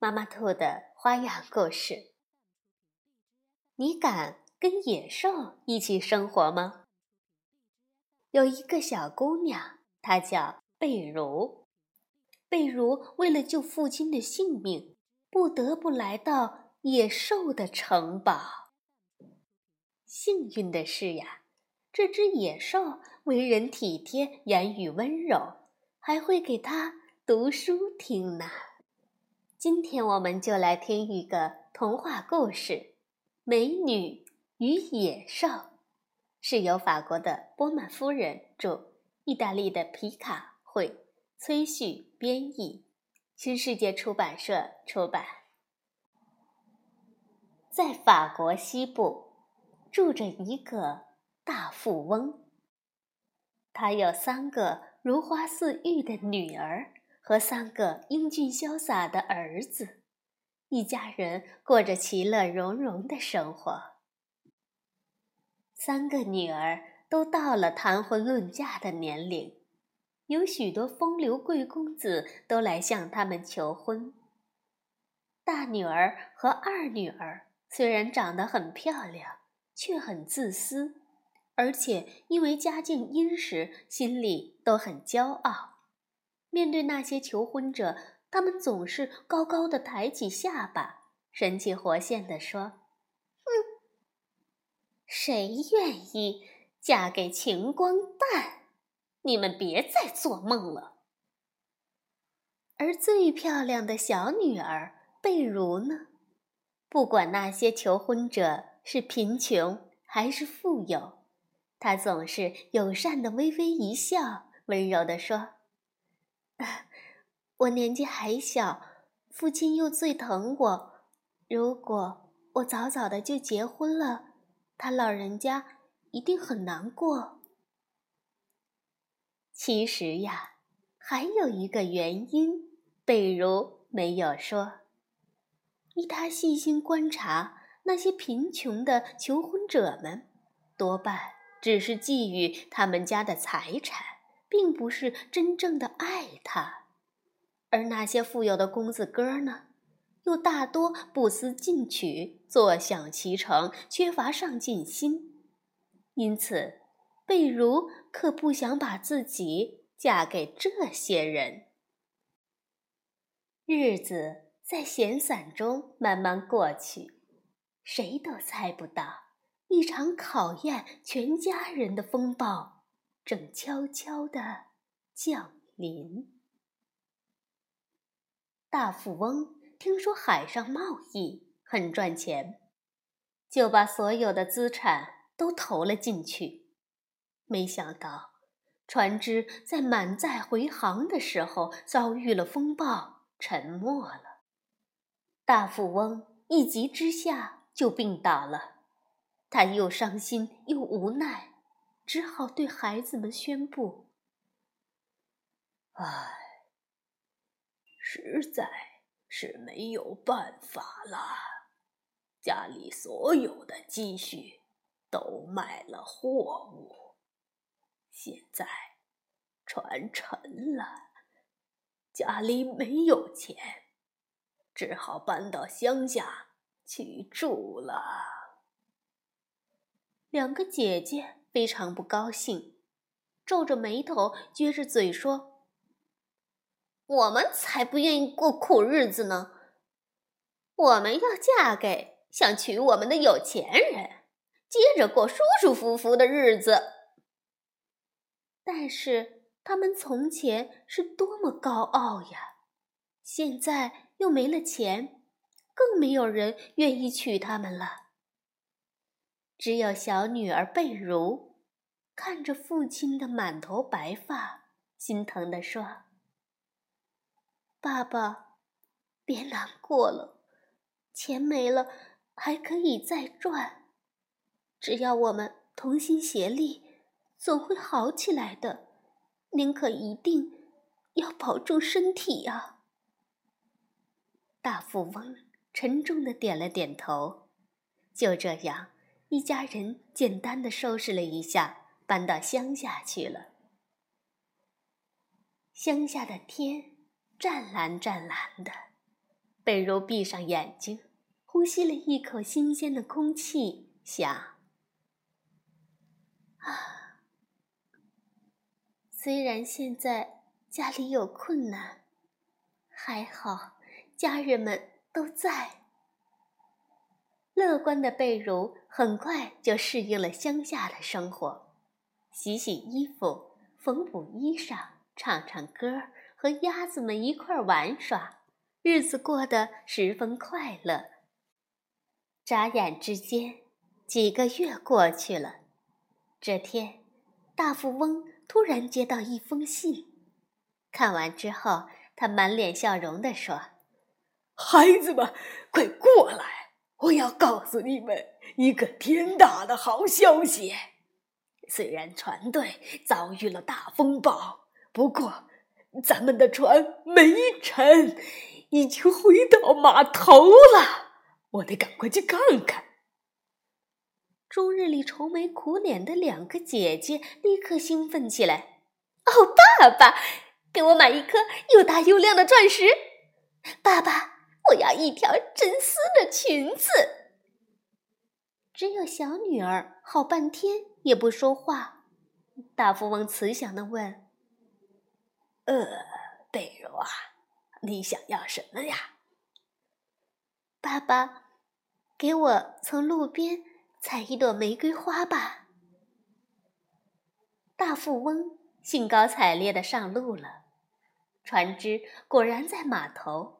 妈妈兔的花样故事。你敢跟野兽一起生活吗？有一个小姑娘，她叫贝如。贝如为了救父亲的性命，不得不来到野兽的城堡。幸运的是呀，这只野兽为人体贴，言语温柔，还会给她读书听呢。今天我们就来听一个童话故事《美女与野兽》，是由法国的波曼夫人著，意大利的皮卡绘，崔旭编译，新世界出版社出版。在法国西部，住着一个大富翁，他有三个如花似玉的女儿。和三个英俊潇洒的儿子，一家人过着其乐融融的生活。三个女儿都到了谈婚论嫁的年龄，有许多风流贵公子都来向他们求婚。大女儿和二女儿虽然长得很漂亮，却很自私，而且因为家境殷实，心里都很骄傲。面对那些求婚者，他们总是高高的抬起下巴，神气活现地说：“哼，谁愿意嫁给穷光蛋？你们别再做梦了。”而最漂亮的小女儿贝如呢？不管那些求婚者是贫穷还是富有，她总是友善的微微一笑，温柔地说。我年纪还小，父亲又最疼我。如果我早早的就结婚了，他老人家一定很难过。其实呀，还有一个原因，贝如没有说。依他细心观察，那些贫穷的求婚者们，多半只是觊觎他们家的财产。并不是真正的爱他，而那些富有的公子哥呢，又大多不思进取，坐享其成，缺乏上进心。因此，贝如可不想把自己嫁给这些人。日子在闲散中慢慢过去，谁都猜不到，一场考验全家人的风暴。正悄悄地降临。大富翁听说海上贸易很赚钱，就把所有的资产都投了进去。没想到，船只在满载回航的时候遭遇了风暴，沉没了。大富翁一急之下就病倒了，他又伤心又无奈。只好对孩子们宣布：“唉，实在是没有办法了。家里所有的积蓄都卖了货物，现在船沉了，家里没有钱，只好搬到乡下去住了。”两个姐姐。非常不高兴，皱着眉头，撅着嘴说：“我们才不愿意过苦日子呢！我们要嫁给想娶我们的有钱人，接着过舒舒服服的日子。但是他们从前是多么高傲呀！现在又没了钱，更没有人愿意娶他们了。”只有小女儿贝如，看着父亲的满头白发，心疼地说：“爸爸，别难过了，钱没了还可以再赚。只要我们同心协力，总会好起来的。您可一定要保重身体呀！大富翁沉重的点了点头。就这样，一家人简单的收拾了一下，搬到乡下去了。乡下的天湛蓝湛蓝的，贝如闭上眼睛，呼吸了一口新鲜的空气，想。啊，虽然现在家里有困难，还好家人们都在。乐观的贝如很快就适应了乡下的生活，洗洗衣服，缝补衣裳，唱唱歌，和鸭子们一块玩耍，日子过得十分快乐。眨眼之间，几个月过去了。这天，大富翁突然接到一封信，看完之后，他满脸笑容地说：“孩子们，快过来！我要告诉你们一个天大的好消息。虽然船队遭遇了大风暴，不过咱们的船没沉，已经回到码头了。我得赶快去看看。”终日里愁眉苦脸的两个姐姐立刻兴奋起来：“哦，爸爸，给我买一颗又大又亮的钻石！爸爸，我要一条真丝的裙子！”只有小女儿好半天也不说话。大富翁慈祥的问：“呃，贝如啊，你想要什么呀？”爸爸，给我从路边。采一朵玫瑰花吧。大富翁兴高采烈的上路了，船只果然在码头，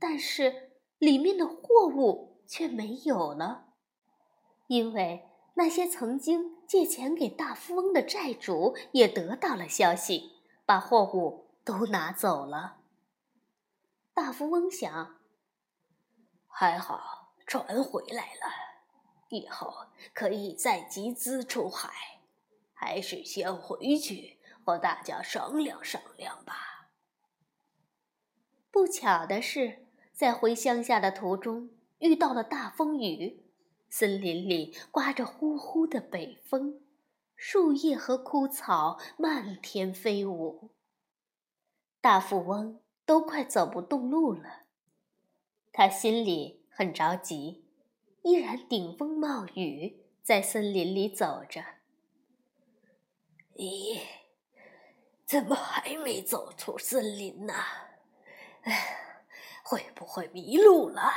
但是里面的货物却没有了，因为那些曾经借钱给大富翁的债主也得到了消息，把货物都拿走了。大富翁想：还好船回来了。以后可以再集资出海，还是先回去和大家商量商量吧。不巧的是，在回乡下的途中遇到了大风雨，森林里刮着呼呼的北风，树叶和枯草漫天飞舞，大富翁都快走不动路了，他心里很着急。依然顶风冒雨，在森林里走着。咦，怎么还没走出森林呢？哎，会不会迷路了？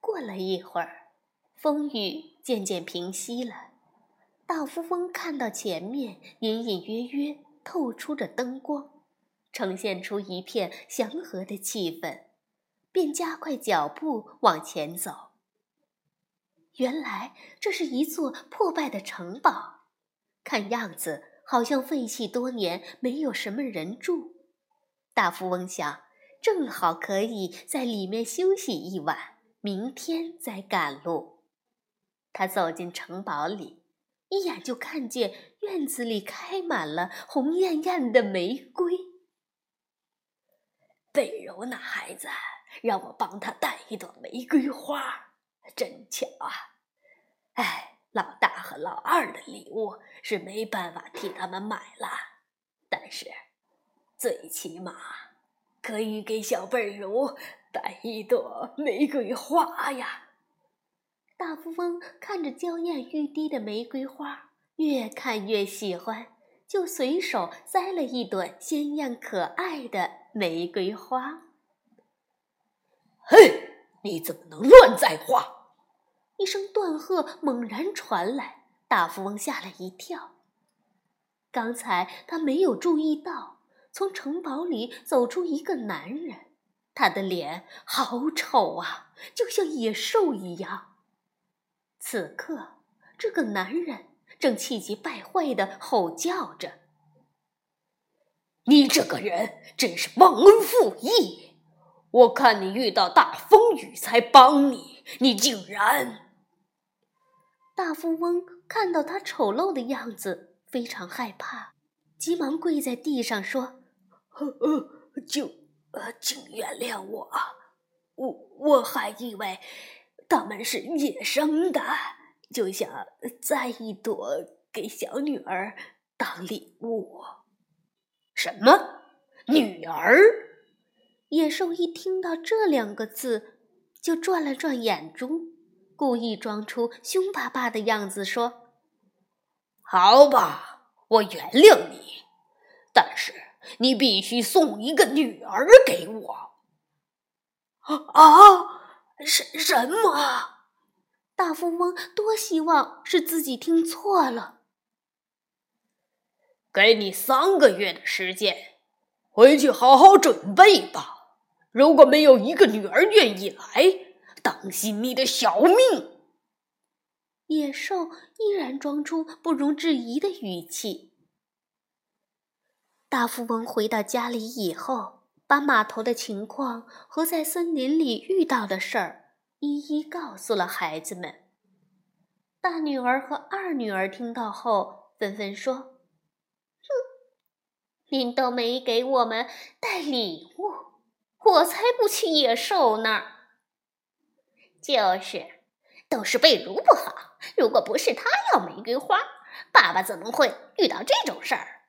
过了一会儿，风雨渐渐平息了。大富翁看到前面隐隐约约透出着灯光，呈现出一片祥和的气氛。便加快脚步往前走。原来这是一座破败的城堡，看样子好像废弃多年，没有什么人住。大富翁想，正好可以在里面休息一晚，明天再赶路。他走进城堡里，一眼就看见院子里开满了红艳艳的玫瑰。贝柔那孩子。让我帮他带一朵玫瑰花，真巧啊！哎，老大和老二的礼物是没办法替他们买了，但是最起码可以给小贝如带一朵玫瑰花呀。大富翁看着娇艳欲滴的玫瑰花，越看越喜欢，就随手摘了一朵鲜艳可爱的玫瑰花。嘿，你怎么能乱栽花？一声断喝猛然传来，大富翁吓了一跳。刚才他没有注意到，从城堡里走出一个男人，他的脸好丑啊，就像野兽一样。此刻，这个男人正气急败坏的吼叫着：“你这个人真是忘恩负义！”我看你遇到大风雨才帮你，你竟然……大富翁看到他丑陋的样子，非常害怕，急忙跪在地上说：“，请呃，请原谅我，我我还以为他们是野生的，就想摘一朵给小女儿当礼物。什么女儿？”野兽一听到这两个字，就转了转眼珠。故意装出凶巴巴的样子说：“好吧，我原谅你，但是你必须送一个女儿给我。”啊？什什么？大富翁多希望是自己听错了。给你三个月的时间，回去好好准备吧。如果没有一个女儿愿意来，当心你的小命！野兽依然装出不容置疑的语气。大富翁回到家里以后，把码头的情况和在森林里遇到的事儿一一告诉了孩子们。大女儿和二女儿听到后，纷纷说：“哼，您都没给我们带礼物，我才不去野兽那儿。”就是，都是贝如不好。如果不是他要玫瑰花，爸爸怎么会遇到这种事儿？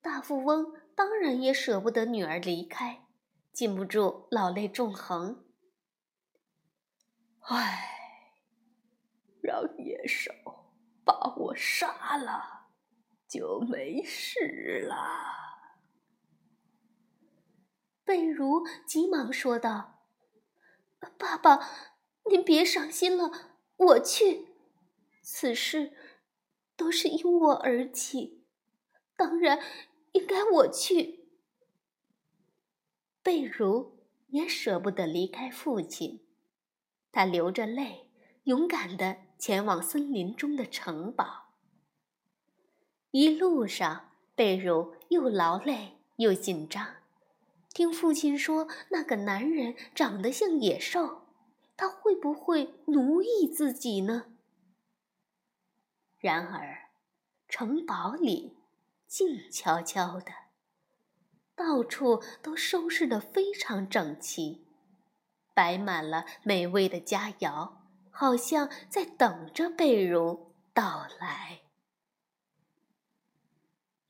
大富翁当然也舍不得女儿离开，禁不住老泪纵横。唉，让野兽把我杀了，就没事了。贝如急忙说道。爸爸，您别伤心了，我去。此事都是因我而起，当然应该我去。贝如也舍不得离开父亲，他流着泪，勇敢地前往森林中的城堡。一路上，贝如又劳累又紧张。听父亲说，那个男人长得像野兽，他会不会奴役自己呢？然而，城堡里静悄悄的，到处都收拾得非常整齐，摆满了美味的佳肴，好像在等着贝如到来。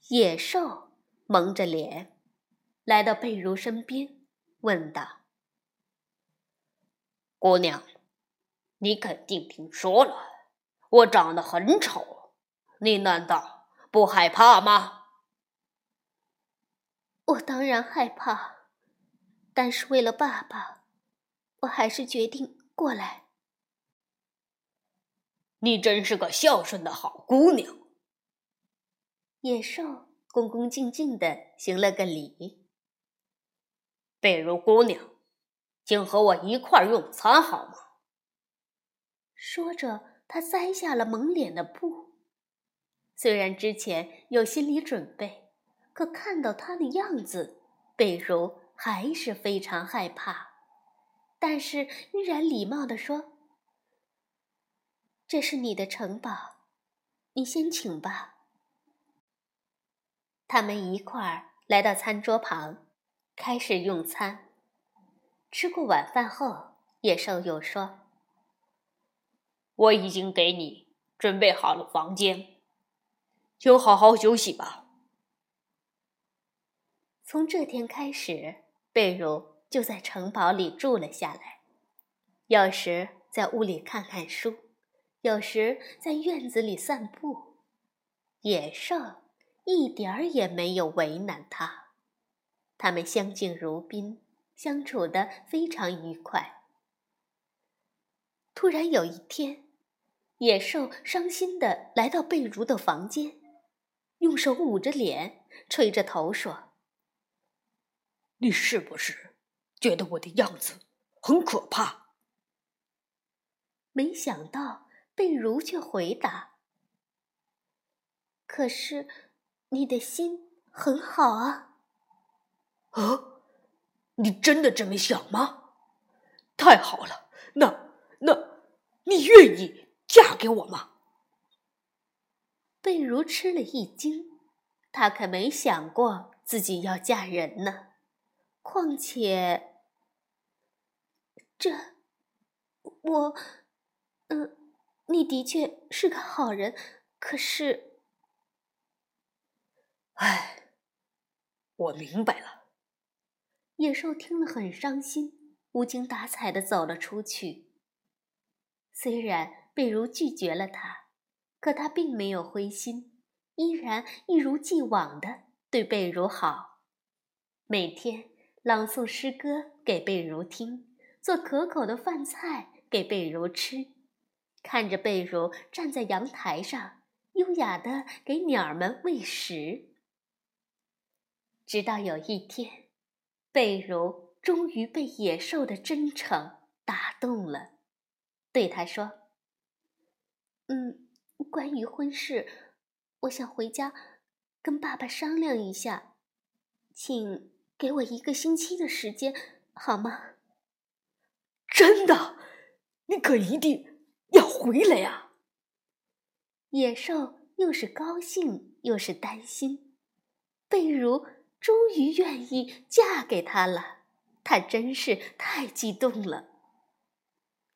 野兽蒙着脸。来到贝如身边，问道：“姑娘，你肯定听说了，我长得很丑，你难道不害怕吗？”“我当然害怕，但是为了爸爸，我还是决定过来。”“你真是个孝顺的好姑娘。”野兽恭恭敬敬的行了个礼。贝如姑娘，请和我一块儿用餐好吗？说着，他摘下了蒙脸的布。虽然之前有心理准备，可看到他的样子，贝如还是非常害怕，但是依然礼貌地说：“这是你的城堡，你先请吧。”他们一块儿来到餐桌旁。开始用餐。吃过晚饭后，野兽又说：“我已经给你准备好了房间，请好好休息吧。”从这天开始，贝如就在城堡里住了下来，有时在屋里看看书，有时在院子里散步。野兽一点儿也没有为难他。他们相敬如宾，相处的非常愉快。突然有一天，野兽伤心的来到贝如的房间，用手捂着脸，垂着头说：“你是不是觉得我的样子很可怕？”没想到贝如却回答：“可是你的心很好啊。”啊！你真的这么想吗？太好了，那那，你愿意嫁给我吗？贝如吃了一惊，她可没想过自己要嫁人呢。况且，这，我，嗯，你的确是个好人，可是，唉，我明白了。野兽听了很伤心，无精打采的走了出去。虽然贝如拒绝了他，可他并没有灰心，依然一如既往的对贝如好，每天朗诵诗歌给贝如听，做可口的饭菜给贝如吃，看着贝如站在阳台上，优雅的给鸟儿们喂食。直到有一天。贝如终于被野兽的真诚打动了，对他说：“嗯，关于婚事，我想回家跟爸爸商量一下，请给我一个星期的时间，好吗？”真的，你可一定要回来呀！野兽又是高兴又是担心，贝如。终于愿意嫁给他了，他真是太激动了。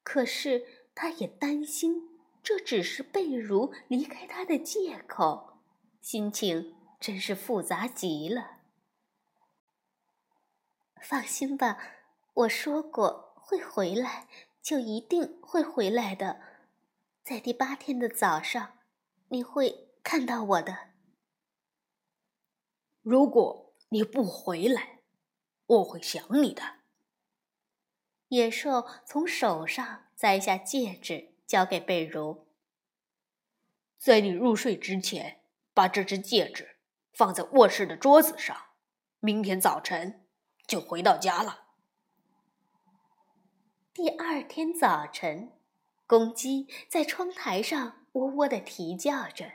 可是他也担心，这只是贝如离开他的借口，心情真是复杂极了。放心吧，我说过会回来，就一定会回来的。在第八天的早上，你会看到我的。如果。你不回来，我会想你的。野兽从手上摘下戒指，交给贝如。在你入睡之前，把这只戒指放在卧室的桌子上。明天早晨就回到家了。第二天早晨，公鸡在窗台上喔喔的啼叫着，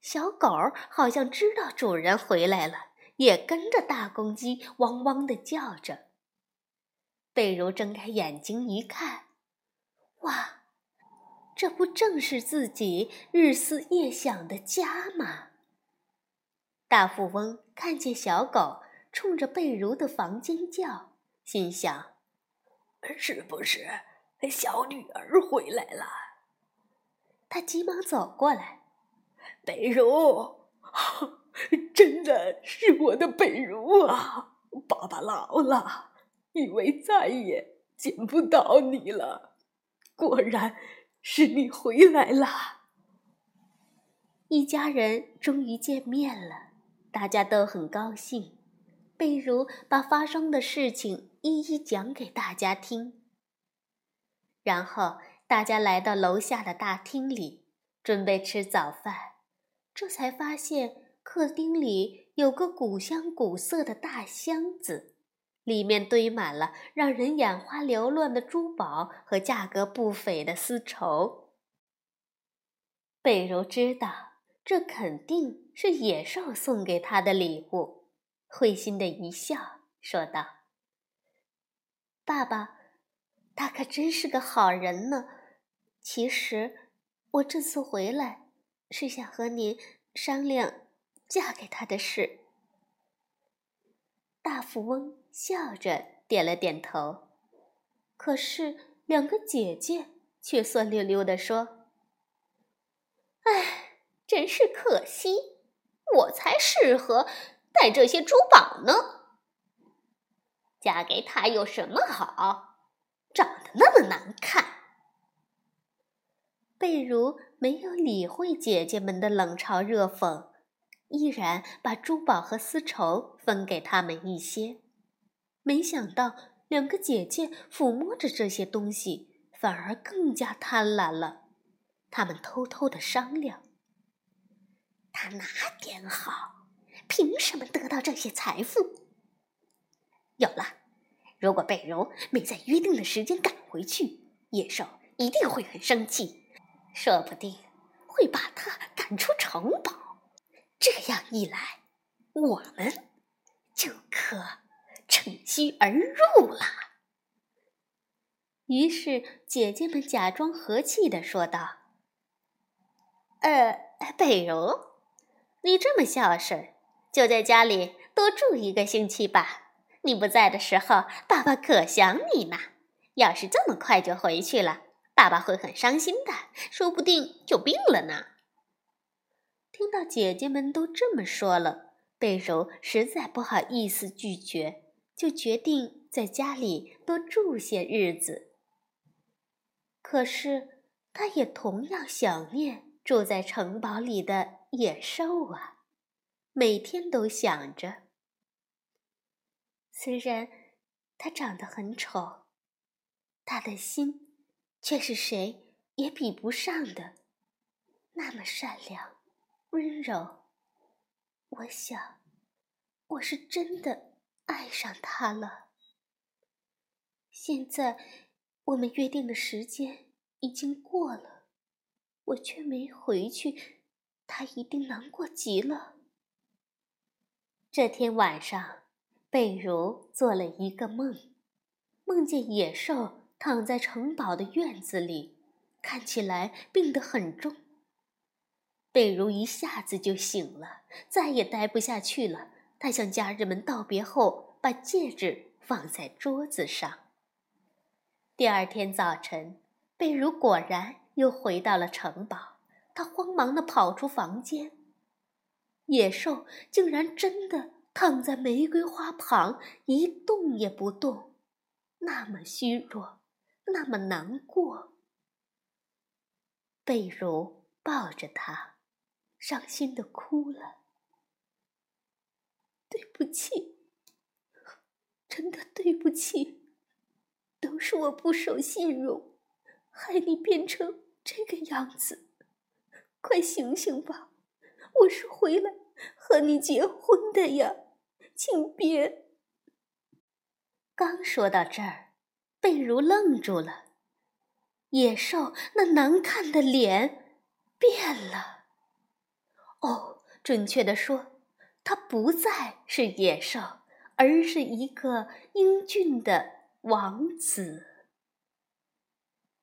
小狗好像知道主人回来了。也跟着大公鸡汪汪的叫着。贝如睁开眼睛一看，哇，这不正是自己日思夜想的家吗？大富翁看见小狗冲着贝如的房间叫，心想：是不是小女儿回来了？他急忙走过来，贝如。真的是我的贝如啊！爸爸老了，以为再也见不到你了，果然是你回来了。一家人终于见面了，大家都很高兴。贝如把发生的事情一一讲给大家听，然后大家来到楼下的大厅里，准备吃早饭，这才发现。客厅里有个古香古色的大箱子，里面堆满了让人眼花缭乱的珠宝和价格不菲的丝绸。贝柔知道这肯定是野兽送给他的礼物，会心的一笑，说道：“爸爸，他可真是个好人呢。其实我这次回来是想和您商量。”嫁给他的事，大富翁笑着点了点头。可是两个姐姐却酸溜溜地说：“哎，真是可惜，我才适合带这些珠宝呢。嫁给他有什么好？长得那么难看。”贝如没有理会姐姐们的冷嘲热讽。依然把珠宝和丝绸分给他们一些，没想到两个姐姐抚摸着这些东西，反而更加贪婪了。他们偷偷的商量：“他哪点好？凭什么得到这些财富？有了，如果贝柔没在约定的时间赶回去，野兽一定会很生气，说不定会把他赶出城堡。”这样一来，我们就可趁虚而入了。于是姐姐们假装和气的说道：“呃，贝柔，你这么孝顺，就在家里多住一个星期吧。你不在的时候，爸爸可想你呢。要是这么快就回去了，爸爸会很伤心的，说不定就病了呢。”听到姐姐们都这么说了，贝柔实在不好意思拒绝，就决定在家里多住些日子。可是，他也同样想念住在城堡里的野兽啊，每天都想着。虽然他长得很丑，他的心却是谁也比不上的，那么善良、温柔。我想，我是真的爱上他了。现在。我们约定的时间已经过了，我却没回去，他一定难过极了。这天晚上，贝如做了一个梦，梦见野兽躺在城堡的院子里，看起来病得很重。贝如一下子就醒了，再也待不下去了。他向家人们道别后，把戒指放在桌子上。第二天早晨，贝如果然又回到了城堡。他慌忙地跑出房间，野兽竟然真的躺在玫瑰花旁，一动也不动，那么虚弱，那么难过。贝如抱着他，伤心地哭了。对不起，真的对不起。都是我不守信用，害你变成这个样子。快醒醒吧，我是回来和你结婚的呀，请别。刚说到这儿，贝如愣住了，野兽那难看的脸变了。哦，准确的说，他不再是野兽，而是一个英俊的。王子。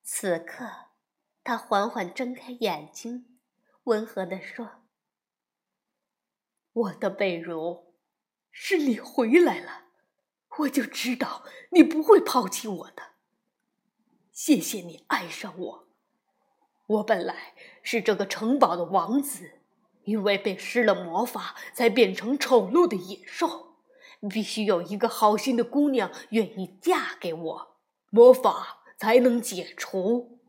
此刻，他缓缓睁开眼睛，温和地说：“我的贝如，是你回来了，我就知道你不会抛弃我的。谢谢你爱上我。我本来是这个城堡的王子，因为被施了魔法，才变成丑陋的野兽。”必须有一个好心的姑娘愿意嫁给我，魔法才能解除。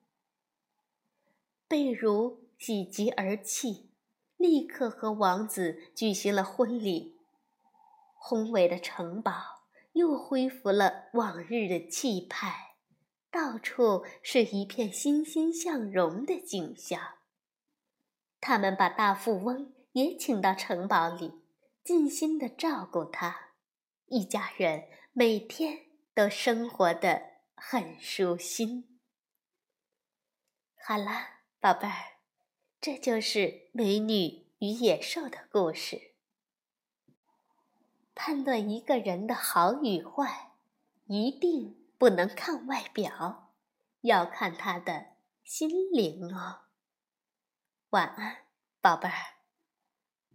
贝如喜极而泣，立刻和王子举行了婚礼。宏伟的城堡又恢复了往日的气派，到处是一片欣欣向荣的景象。他们把大富翁也请到城堡里，尽心的照顾他。一家人每天都生活的很舒心。好了，宝贝儿，这就是美女与野兽的故事。判断一个人的好与坏，一定不能看外表，要看他的心灵哦。晚安，宝贝儿。